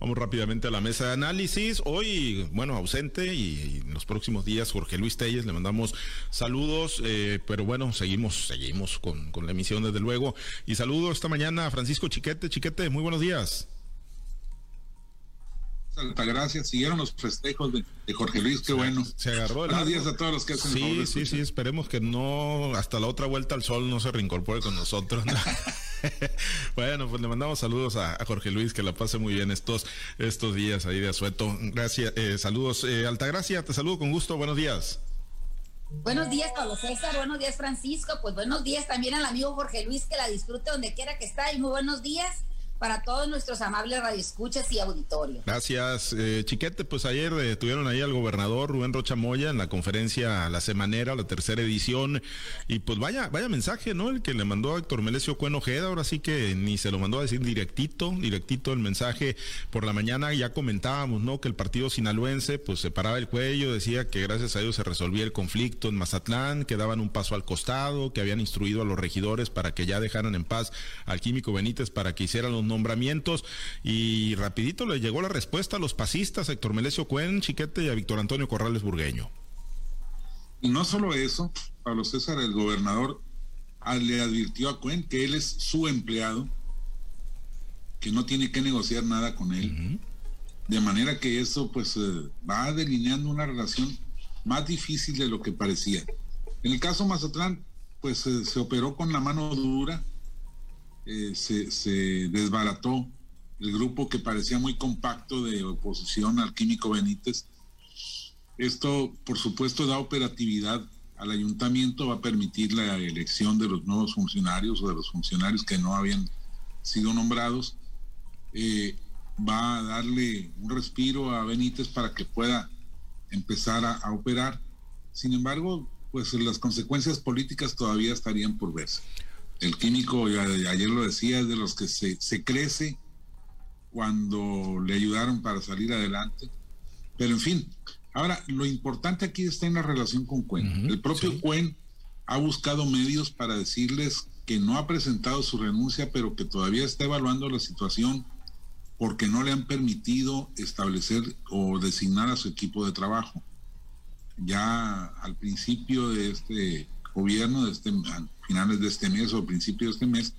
Vamos rápidamente a la mesa de análisis. Hoy, bueno, ausente y, en los próximos días Jorge Luis Telles, le mandamos saludos, eh, pero bueno, seguimos, seguimos con, con la emisión desde luego. Y saludo esta mañana a Francisco Chiquete. Chiquete, muy buenos días. Altagracia, siguieron los festejos de, Jorge Luis, qué bueno. Se agarró el. Buenos días a todos los que hacen Sí, sí, sí, esperemos que no, hasta la otra vuelta al sol no se reincorpore con nosotros. bueno, pues le mandamos saludos a, Jorge Luis, que la pase muy bien estos, estos días ahí de Azueto. Gracias, eh, saludos. Eh, Altagracia, te saludo con gusto, buenos días. Buenos días, Pablo César. Buenos días, Francisco. Pues buenos días también al amigo Jorge Luis, que la disfrute donde quiera que está. Y muy buenos días para todos nuestros amables radioescuchas y auditorio. Gracias, eh, Chiquete. Pues ayer eh, tuvieron ahí al gobernador Rubén Rocha Moya en la conferencia La Semanera, la tercera edición. Y pues vaya, vaya mensaje, ¿no? El que le mandó a Héctor Melesio Cuen Ojeda, ahora sí que ni se lo mandó a decir directito, directito el mensaje por la mañana. Ya comentábamos, ¿no? Que el partido sinaloense pues se paraba el cuello, decía que gracias a ellos se resolvía el conflicto en Mazatlán, que daban un paso al costado, que habían instruido a los regidores para que ya dejaran en paz al químico Benítez para que hicieran los nombramientos y rapidito le llegó la respuesta a los pasistas, Héctor Melesio Cuen, Chiquete y a Víctor Antonio Corrales Burgueño. Y no solo eso, Pablo César, el gobernador ah, le advirtió a Cuen que él es su empleado, que no tiene que negociar nada con él. De manera que eso pues eh, va delineando una relación más difícil de lo que parecía. En el caso Mazatlán, pues eh, se operó con la mano dura, eh, se, desbarató el grupo que parecía muy compacto de oposición al químico Benítez. Esto, por supuesto, da operatividad al ayuntamiento, va a permitir la elección de los nuevos funcionarios o de los funcionarios que no habían sido nombrados. Eh, va a darle un respiro a Benítez para que pueda empezar a operar. Sin embargo, pues las consecuencias políticas todavía estarían por verse. El químico, ayer lo decía, es de los que se, se crece cuando le ayudaron para salir adelante. Pero en fin, ahora lo importante aquí está en la relación con Cuen. el propio Cuen ha buscado medios para decirles que no ha presentado su renuncia, pero que todavía está evaluando la situación porque no le han permitido establecer o designar a su equipo de trabajo. Ya al principio de este gobierno, de este finales de este mes o principios de este mes,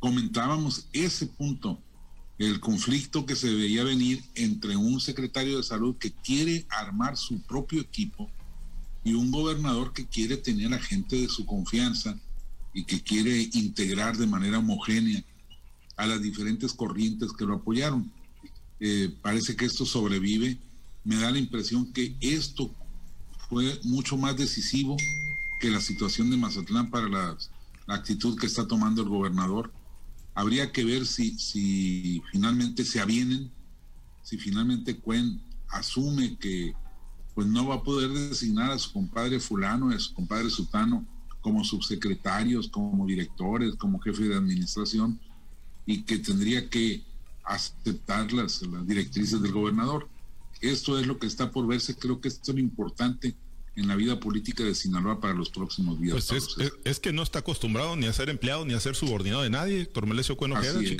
comentábamos ese punto, el conflicto que se veía venir entre un secretario de salud que quiere armar su propio equipo y un gobernador que quiere tener a gente de su confianza y que quiere integrar de manera homogénea a las diferentes corrientes que lo apoyaron. Eh, parece que esto sobrevive. Me da la impresión que esto fue mucho más decisivo que la situación de Mazatlán para la, actitud que está tomando el gobernador. Habría que ver si, si finalmente se avienen, si finalmente Cuen asume que pues no va a poder designar a su compadre fulano, a su compadre sutano como subsecretarios, como directores, como jefe de administración y que tendría que aceptar las, las directrices del gobernador. Esto es lo que está por verse, creo que esto es lo importante en la vida política de Sinaloa para los próximos días. Pues es, que no está acostumbrado ni a ser empleado ni a ser subordinado de nadie, Héctor Melesio Cueno Así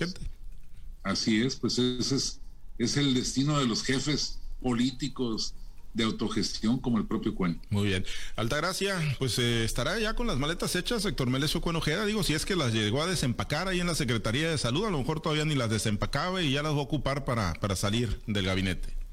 Así es, pues ese es, es el destino de los jefes políticos de autogestión como el propio Cuen. Muy bien. Altagracia, pues eh, estará ya con las maletas hechas, Héctor Melesio Cuenojeda. Digo, si es que las llegó a desempacar ahí en la Secretaría de Salud, a lo mejor todavía ni las desempacaba y ya las va a ocupar para, para salir del gabinete.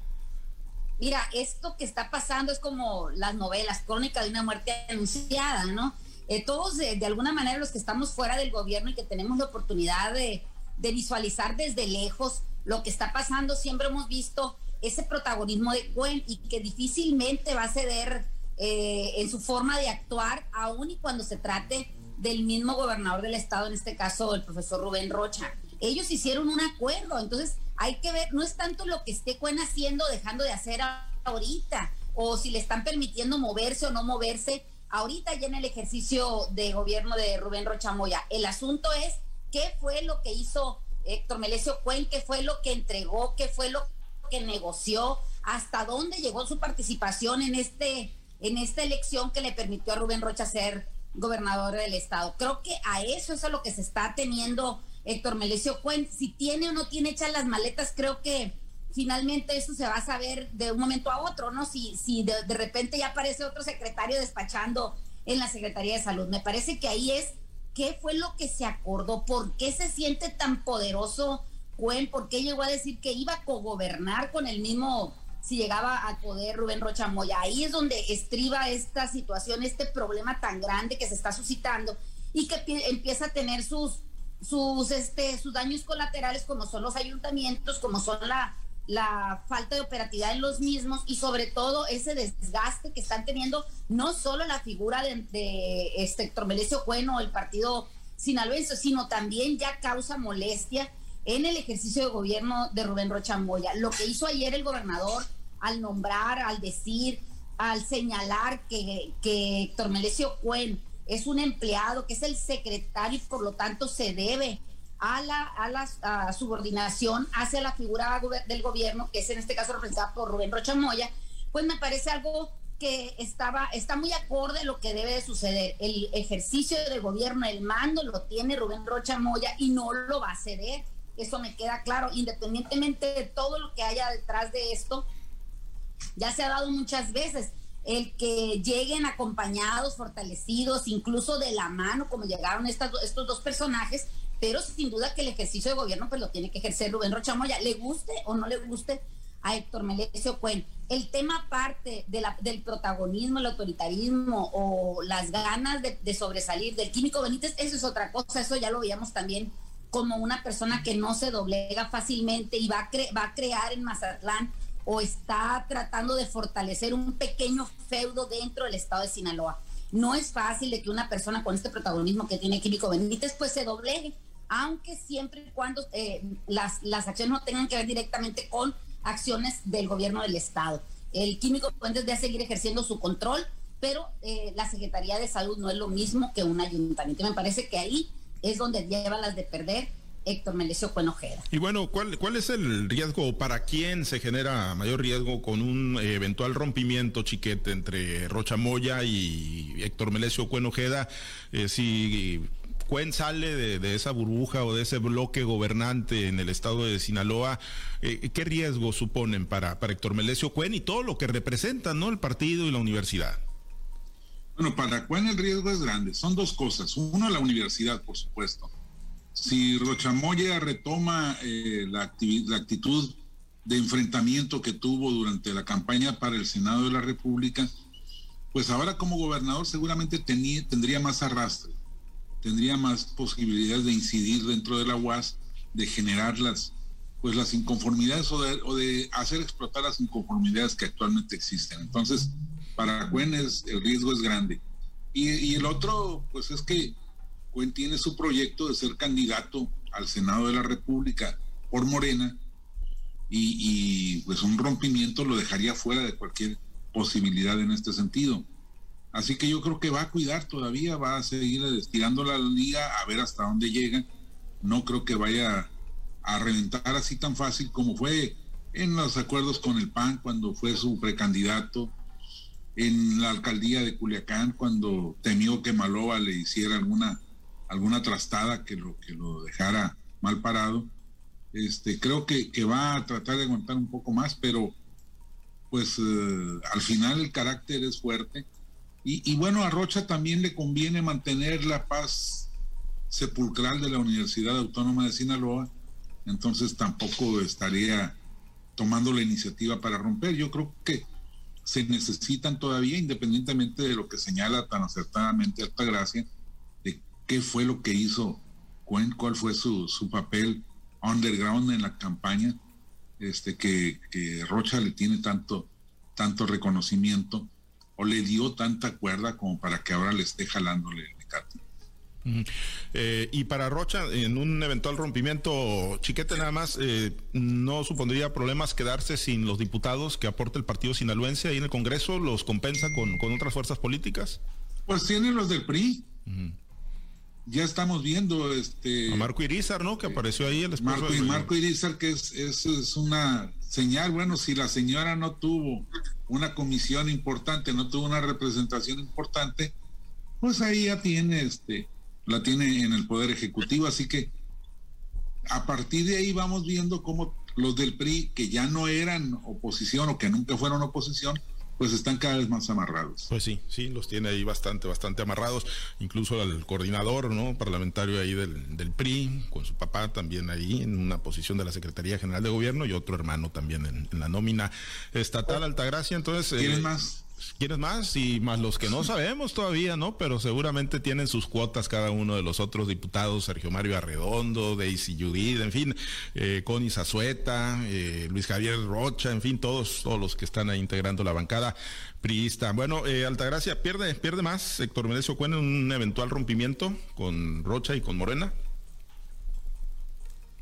Mira, esto que está pasando es como las novelas, crónica de una muerte anunciada, ¿no? Eh, todos, de, alguna manera, los que estamos fuera del gobierno y que tenemos la oportunidad de, visualizar desde lejos lo que está pasando, siempre hemos visto ese protagonismo de Cuen y que difícilmente va a ceder eh, en su forma de actuar, aun y cuando se trate del mismo gobernador del estado, en este caso el profesor Rubén Rocha. Ellos hicieron un acuerdo, entonces hay que ver, no es tanto lo que esté Cuen haciendo, dejando de hacer ahorita, o si le están permitiendo moverse o no moverse ahorita ya en el ejercicio de gobierno de Rubén Rochamoya. El asunto es qué fue lo que hizo Héctor Melesio Cuen, qué fue lo que entregó, qué fue lo que negoció, hasta dónde llegó su participación en este en esta elección que le permitió a Rubén Rocha ser gobernador del estado. Creo que a eso es a lo que se está teniendo Héctor Melesio Cuen. Si tiene o no tiene hechas las maletas, creo que finalmente eso se va a saber de un momento a otro, ¿no? Si, si de, repente ya aparece otro secretario despachando en la Secretaría de Salud. Me parece que ahí es qué fue lo que se acordó, por qué se siente tan poderoso Cuen, por qué llegó a decir que iba a cogobernar con el mismo si llegaba al poder Rubén Rocha Moya. Ahí es donde estriba esta situación, este problema tan grande que se está suscitando y que empieza a tener sus, sus, este, sus daños colaterales como son los ayuntamientos, como son la, la falta de operatividad en los mismos y sobre todo ese desgaste que están teniendo no solo la figura de, de este Héctor Melesio Bueno, el partido sinaloense, sino también ya causa molestia en el ejercicio de gobierno de Rubén Rocha Moya. Lo que hizo ayer el gobernador al nombrar, al decir, al señalar que, que Héctor Melesio Cuen es un empleado, que es el secretario y por lo tanto se debe a la, a la subordinación hacia la figura del gobierno, que es en este caso representada por Rubén Rocha Moya, pues me parece algo que estaba, está muy acorde a lo que debe de suceder. El ejercicio del gobierno, el mando lo tiene Rubén Rocha Moya y no lo va a ceder. Eso me queda claro, independientemente de todo lo que haya detrás de esto, ya se ha dado muchas veces el que lleguen acompañados, fortalecidos, incluso de la mano, como llegaron estos dos personajes, pero sin duda que el ejercicio de gobierno pues lo tiene que ejercer Rubén Rochamoya, le guste o no le guste a Héctor Melesio Cuen. El tema aparte de la, del protagonismo, el autoritarismo o las ganas de, sobresalir del químico Benítez, eso es otra cosa, eso ya lo veíamos también como una persona que no se doblega fácilmente y va va a crear en Mazatlán o está tratando de fortalecer un pequeño feudo dentro del estado de Sinaloa. No es fácil de que una persona con este protagonismo que tiene Químico Benítez pues se doblegue, aunque siempre y cuando eh, las, las acciones no tengan que ver directamente con acciones del gobierno del estado. El Químico Benítez debe seguir ejerciendo su control, pero eh, la Secretaría de Salud no es lo mismo que un ayuntamiento. Me parece que ahí es donde lleva las de perder Héctor Melesio Cuenojeda. Y bueno, ¿cuál, ¿cuál es el riesgo? ¿Para quién se genera mayor riesgo con un eventual rompimiento chiquete entre Rocha Moya y Héctor Melesio Cuenojeda? Eh, si Cuen sale de, esa burbuja o de ese bloque gobernante en el estado de Sinaloa, eh, ¿qué riesgo suponen para, para Héctor Melesio Cuen y todo lo que representa ¿no? el partido y la universidad? Bueno, para Cuen el riesgo es grande. Son dos cosas. Uno, la universidad, por supuesto. Si Rochamoya retoma eh, la, actitud de enfrentamiento que tuvo durante la campaña para el Senado de la República, pues ahora como gobernador seguramente tendría más arrastre, tendría más posibilidades de incidir dentro de la UAS, de generar las, pues las inconformidades o de, hacer explotar las inconformidades que actualmente existen. Entonces, para Cuen el riesgo es grande. Y, el otro, pues es que Cuen tiene su proyecto de ser candidato al Senado de la República por Morena y, pues un rompimiento lo dejaría fuera de cualquier posibilidad en este sentido. Así que yo creo que va a cuidar todavía, va a seguir estirando la liga a ver hasta dónde llega. No creo que vaya a reventar así tan fácil como fue en los acuerdos con el PAN cuando fue su precandidato, en la alcaldía de Culiacán cuando temió que Maloba le hiciera alguna alguna trastada que lo, que lo dejara mal parado. Este, creo que, va a tratar de aguantar un poco más, pero pues eh, al final el carácter es fuerte. Y, y, bueno, a Rocha también le conviene mantener la paz sepulcral de la Universidad Autónoma de Sinaloa, entonces tampoco estaría tomando la iniciativa para romper. Yo creo que se necesitan todavía, independientemente de lo que señala tan acertadamente Altagracia, qué fue lo que hizo cuál fue su, su papel underground en la campaña, este, que, Rocha le tiene tanto, tanto reconocimiento o le dio tanta cuerda como para que ahora le esté jalándole el mecate. Eh, y para Rocha, en un eventual rompimiento, Chiquete nada más, eh, ¿no supondría problemas quedarse sin los diputados que aporta el partido sinaloense ahí en el Congreso? ¿Los compensa con, con otras fuerzas políticas? Pues tiene los del PRI ya estamos viendo este a Marco Irizar, ¿no? Que apareció ahí el Marco, Marco Irizar, que es, es, una señal, bueno, si la señora no tuvo una comisión importante, no tuvo una representación importante, pues ahí ya tiene este, la tiene en el poder ejecutivo, así que a partir de ahí vamos viendo cómo los del PRI, que ya no eran oposición o que nunca fueron oposición, pues están cada vez más amarrados. Pues sí, sí, los tiene ahí bastante, bastante amarrados. Incluso el coordinador, ¿no? Parlamentario ahí del, del PRI, con su papá también ahí en una posición de la Secretaría General de Gobierno y otro hermano también en, la nómina estatal Altagracia. Entonces, ¿Quién eh, más? ¿Quiénes más? Y más los que no sabemos todavía, ¿no? Pero seguramente tienen sus cuotas cada uno de los otros diputados, Sergio Mario Arredondo, Daisy Judith, en fin, eh, Connie Zazueta, eh, Luis Javier Rocha, en fin, todos, todos los que están ahí integrando la bancada priista. Bueno, eh, Altagracia, ¿pierde, pierde más Héctor Menecio Cuen en un eventual rompimiento con Rocha y con Morena?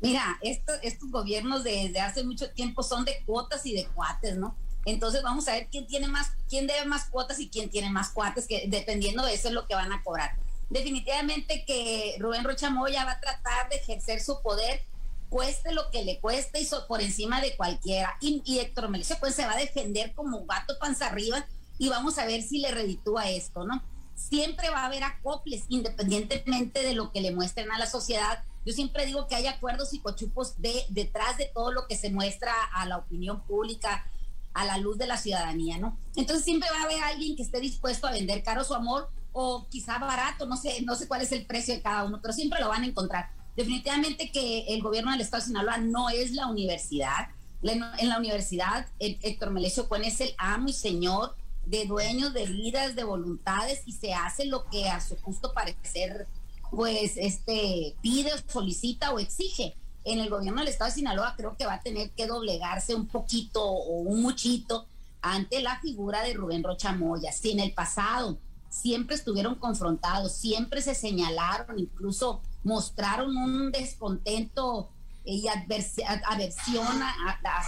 Mira, estos gobiernos desde hace mucho tiempo son de cuotas y de cuates, ¿no? Entonces vamos a ver quién tiene más, quién debe más cuotas y quién tiene más cuates, que dependiendo de eso es lo que van a cobrar. Definitivamente que Rubén Rocha Moya va a tratar de ejercer su poder, cueste lo que le cueste y por encima de cualquiera. Y, Héctor Melissa pues se va a defender como gato panza arriba y vamos a ver si le reditúa esto, ¿no? Siempre va a haber acoples, independientemente de lo que le muestren a la sociedad. Yo siempre digo que hay acuerdos y cochupos de, detrás de todo lo que se muestra a la opinión pública, a la luz de la ciudadanía, ¿no? Entonces siempre va a haber alguien que esté dispuesto a vender caro su amor o quizá barato, no sé, no sé cuál es el precio de cada uno, pero siempre lo van a encontrar. Definitivamente que el gobierno del Estado de Sinaloa no es la universidad. En la universidad, Héctor Melesio Cuen es el amo y señor de dueños de vidas, de voluntades y se hace lo que a su justo parecer pues este pide, solicita o exige en el gobierno del estado de Sinaloa creo que va a tener que doblegarse un poquito o un muchito ante la figura de Rubén Rocha Moya. Si en el pasado siempre estuvieron confrontados, siempre se señalaron, incluso mostraron un descontento y aversión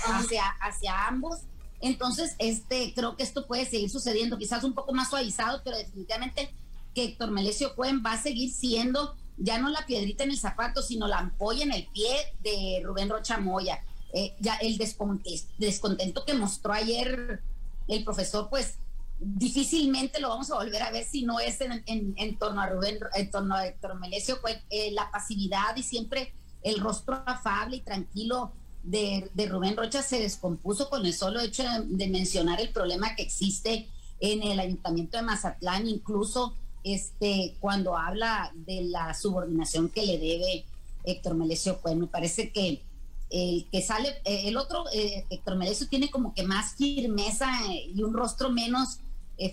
hacia, hacia ambos. Entonces, este, creo que esto puede seguir sucediendo, quizás un poco más suavizado, pero definitivamente que Héctor Melesio Cuen va a seguir siendo ya no la piedrita en el zapato, sino la ampolla en el pie de Rubén Rocha Moya. Eh, ya el descontento que mostró ayer el profesor, pues difícilmente lo vamos a volver a ver si no es en, torno a Rubén, en torno a Héctor Melesio, pues, eh, la pasividad y siempre el rostro afable y tranquilo de, Rubén Rocha se descompuso con el solo hecho de mencionar el problema que existe en el ayuntamiento de Mazatlán, incluso este, cuando habla de la subordinación que le debe Héctor Melesio, pues me parece que el que sale, eh, el otro, eh, Héctor Melesio tiene como que más firmeza eh, y un rostro menos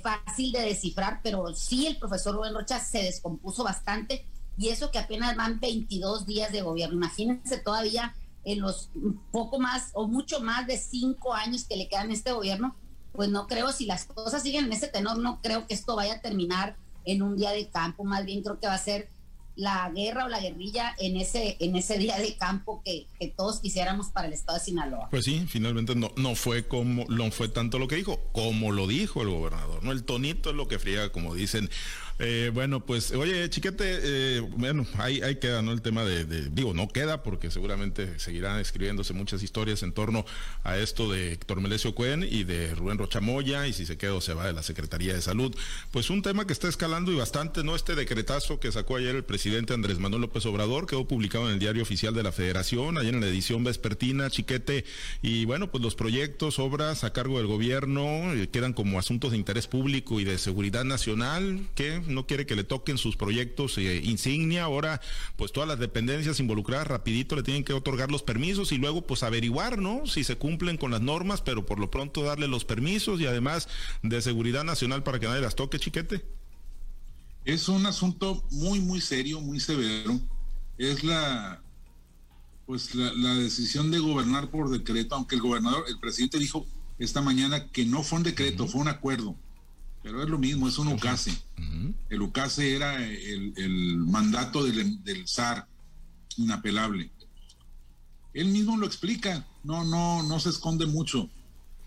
fácil de descifrar, pero sí el profesor Rubén Rocha se descompuso bastante y eso que apenas van 22 días de gobierno. Imagínense todavía en los poco más o mucho más de cinco años que le quedan este gobierno, pues no creo, si las cosas siguen en ese tenor, no creo que esto vaya a terminar en un día de campo, más bien creo que va a ser la guerra o la guerrilla en ese en ese día de campo que, que, todos quisiéramos para el estado de Sinaloa. Pues sí, finalmente no, no fue como no fue tanto lo que dijo, como lo dijo el gobernador, ¿no? El tonito es lo que friega, como dicen eh, bueno, pues, oye, chiquete, eh, bueno, ahí, ahí queda, ¿no? El tema de, digo, no queda porque seguramente seguirán escribiéndose muchas historias en torno a esto de Héctor Melesio Cuen y de Rubén Rochamoya, y si se queda o se va de la Secretaría de Salud. Pues un tema que está escalando y bastante, ¿no? Este decretazo que sacó ayer el presidente Andrés Manuel López Obrador, quedó publicado en el diario oficial de la Federación, ayer en la edición vespertina, chiquete, y bueno, pues los proyectos, obras a cargo del gobierno eh, quedan como asuntos de interés público y de seguridad nacional, que no quiere que le toquen sus proyectos eh, insignia, ahora pues todas las dependencias involucradas rapidito le tienen que otorgar los permisos y luego pues averiguar, ¿no? Si se cumplen con las normas, pero por lo pronto darle los permisos y además de seguridad nacional para que nadie las toque, chiquete. Es un asunto muy, muy serio, muy severo. Es la pues la, decisión de gobernar por decreto, aunque el gobernador, el presidente dijo esta mañana que no fue un decreto, fue un acuerdo pero es lo mismo, es un UCASE. El UCASE era el, mandato del, del, zar, inapelable. Él mismo lo explica, no, no, no se esconde mucho.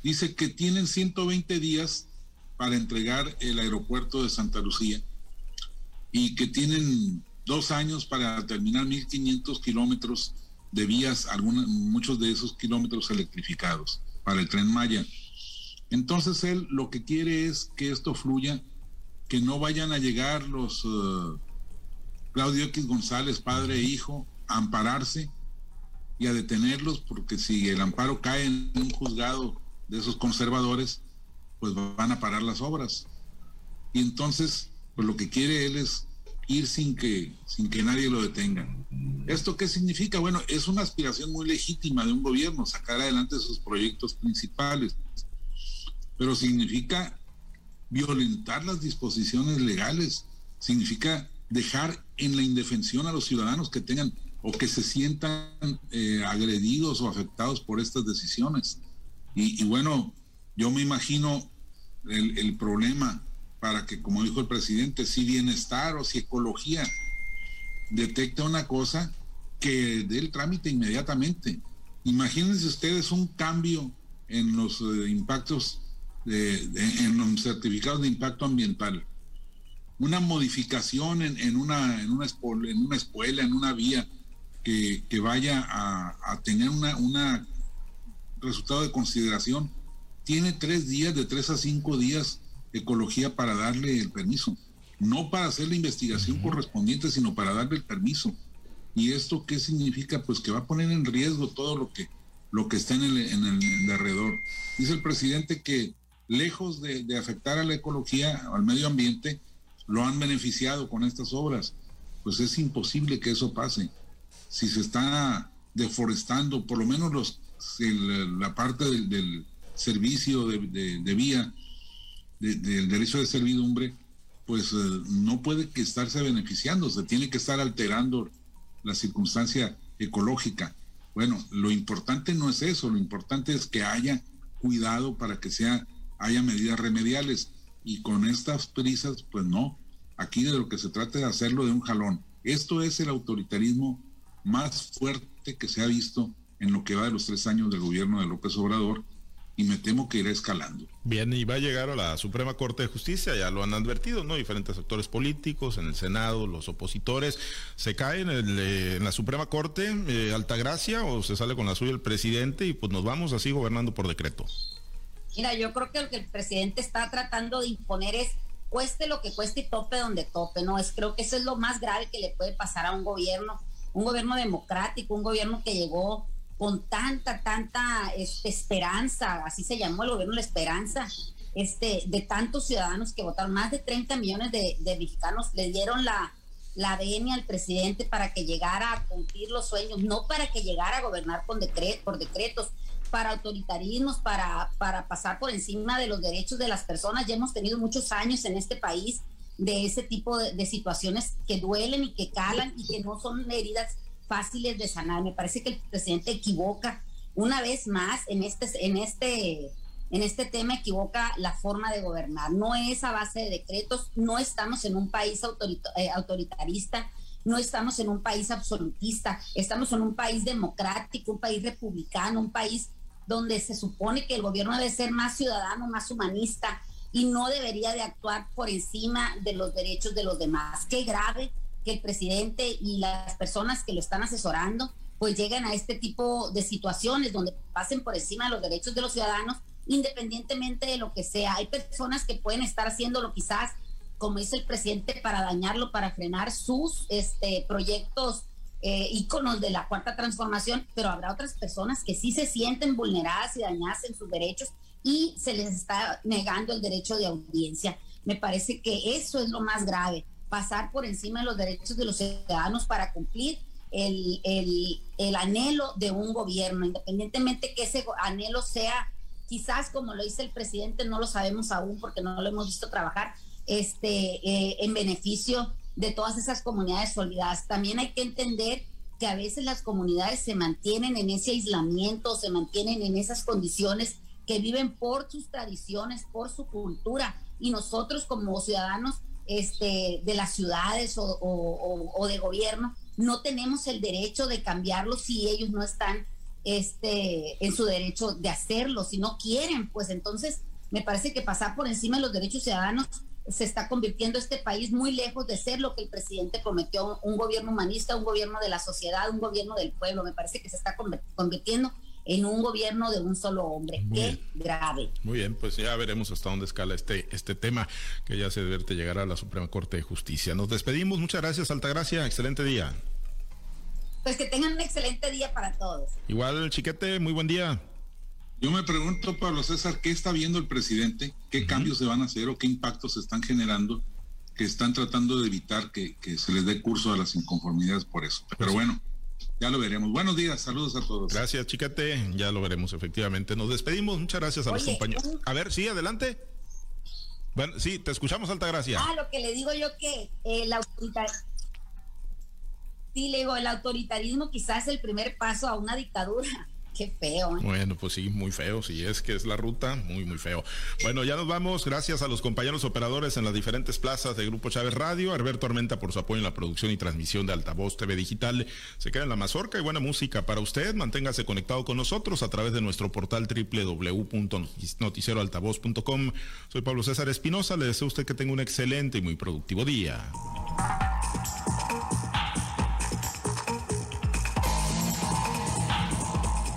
Dice que tienen 120 días para entregar el aeropuerto de Santa Lucía y que tienen dos años para terminar 1.500 kilómetros de vías, algunos, muchos de esos kilómetros electrificados para el tren Maya. Entonces él lo que quiere es que esto fluya, que no vayan a llegar los uh, Claudio X González, padre e hijo, a ampararse y a detenerlos, porque si el amparo cae en un juzgado de esos conservadores, pues van a parar las obras. Y entonces, pues lo que quiere él es ir sin que, sin que nadie lo detenga. ¿Esto qué significa? Bueno, es una aspiración muy legítima de un gobierno, sacar adelante sus proyectos principales, pero significa violentar las disposiciones legales, significa dejar en la indefensión a los ciudadanos que tengan o que se sientan eh, agredidos o afectados por estas decisiones. Y, bueno, yo me imagino el, el problema para que, como dijo el presidente, si bienestar o si ecología detecta una cosa, que dé el trámite inmediatamente. Imagínense ustedes un cambio en los eh, impactos, de, en los certificados de impacto ambiental, una modificación en, una, en, una, en una escuela, en una vía que, vaya a, tener una, una resultado de consideración, tiene tres días, de tres a cinco días ecología para darle el permiso, no para hacer la investigación correspondiente, sino para darle el permiso. ¿Y esto qué significa? Pues que va a poner en riesgo todo lo que, lo que está en el, en el alrededor. Dice el presidente que lejos de, afectar a la ecología, al medio ambiente, lo han beneficiado con estas obras. Pues es imposible que eso pase. Si se está deforestando, por lo menos los, la parte del, servicio de, de vía del derecho de servidumbre, pues eh, no puede que estarse beneficiando, se tiene que estar alterando la circunstancia ecológica. Bueno, lo importante no es eso, lo importante es que haya cuidado para que sea, haya medidas remediales. Y con estas prisas, pues no, aquí de lo que se trata de hacerlo de un jalón. Esto es el autoritarismo más fuerte que se ha visto en lo que va de los tres años del gobierno de López Obrador y me temo que irá escalando. Bien, y va a llegar a la Suprema Corte de Justicia, ya lo han advertido, ¿no? Diferentes actores políticos, en el Senado, los opositores. ¿Se cae en, eh, la Suprema Corte eh, Altagracia o se sale con la suya el presidente y pues nos vamos así gobernando por decreto? Mira, yo creo que lo que el presidente está tratando de imponer es cueste lo que cueste y tope donde tope, ¿no? Es creo que eso es lo más grave que le puede pasar a un gobierno, un gobierno democrático, un gobierno que llegó con tanta, tanta este, esperanza, así se llamó el gobierno La Esperanza, este, de tantos ciudadanos que votaron, más de 30 millones de, mexicanos le dieron la, la al presidente para que llegara a cumplir los sueños, no para que llegara a gobernar con por decretos, para autoritarismos, para, para pasar por encima de los derechos de las personas. Ya hemos tenido muchos años en este país de ese tipo de, de situaciones que duelen y que calan y que no son heridas fáciles de sanar. Me parece que el presidente equivoca una vez más en este, en este, en este tema, equivoca la forma de gobernar. No es a base de decretos, no estamos en un país eh, autoritarista, no estamos en un país absolutista, estamos en un país democrático, un país republicano, un país donde se supone que el gobierno debe ser más ciudadano, más humanista y no debería de actuar por encima de los derechos de los demás. Qué grave que el presidente y las personas que lo están asesorando pues lleguen a este tipo de situaciones donde pasen por encima de los derechos de los ciudadanos independientemente de lo que sea. Hay personas que pueden estar haciéndolo quizás, como dice el presidente, para dañarlo, para frenar sus este, proyectos eh, íconos de la cuarta transformación, pero habrá otras personas que sí se sienten vulneradas y dañadas en sus derechos y se les está negando el derecho de audiencia. Me parece que eso es lo más grave pasar por encima de los derechos de los ciudadanos para cumplir el, el, anhelo de un gobierno, independientemente que ese anhelo sea, quizás como lo dice el presidente, no lo sabemos aún porque no lo hemos visto trabajar, este, eh, en beneficio de todas esas comunidades olvidadas. También hay que entender que a veces las comunidades se mantienen en ese aislamiento, se mantienen en esas condiciones que viven por sus tradiciones, por su cultura, y nosotros como ciudadanos este, de las ciudades o, de gobierno, no tenemos el derecho de cambiarlo si ellos no están este, en su derecho de hacerlo, si no quieren, pues entonces me parece que pasar por encima de los derechos ciudadanos se está convirtiendo este país muy lejos de ser lo que el presidente prometió, un gobierno humanista, un gobierno de la sociedad, un gobierno del pueblo. Me parece que se está convirtiendo en un gobierno de un solo hombre. Qué grave. Muy bien, pues ya veremos hasta dónde escala este, este tema que ya se debe llegar a la Suprema Corte de Justicia. Nos despedimos, muchas gracias, Altagracia, excelente día. pues que tengan un excelente día para todos. Igual, chiquete, muy buen día. Yo me pregunto, Pablo César, ¿qué está viendo el presidente? ¿Qué cambios se van a hacer o qué impactos se están generando que están tratando de evitar que, se les dé curso a las inconformidades por eso? Pero pues bueno, ya lo veremos. Buenos días, saludos a todos. Gracias, chiquete. Ya lo veremos, efectivamente. Nos despedimos. Muchas gracias a los compañeros. A ver, sí, adelante. Bueno, sí, te escuchamos, Altagracia. Ah, lo que le digo yo que el autoritarismo. Sí, le digo, el autoritarismo quizás es el primer paso a una dictadura. Qué feo. ¿eh? Bueno, pues sí, muy feo. Si es que es la ruta, muy, muy feo. Bueno, ya nos vamos. Gracias a los compañeros operadores en las diferentes plazas de Grupo Chávez Radio. Alberto Armenta por su apoyo en la producción y transmisión de Altavoz TV Digital. Se queda en la mazorca y buena música para usted. Manténgase conectado con nosotros a través de nuestro portal www.noticieroaltavoz.com. Soy Pablo César Espinosa. Le deseo a usted que tenga un excelente y muy productivo día.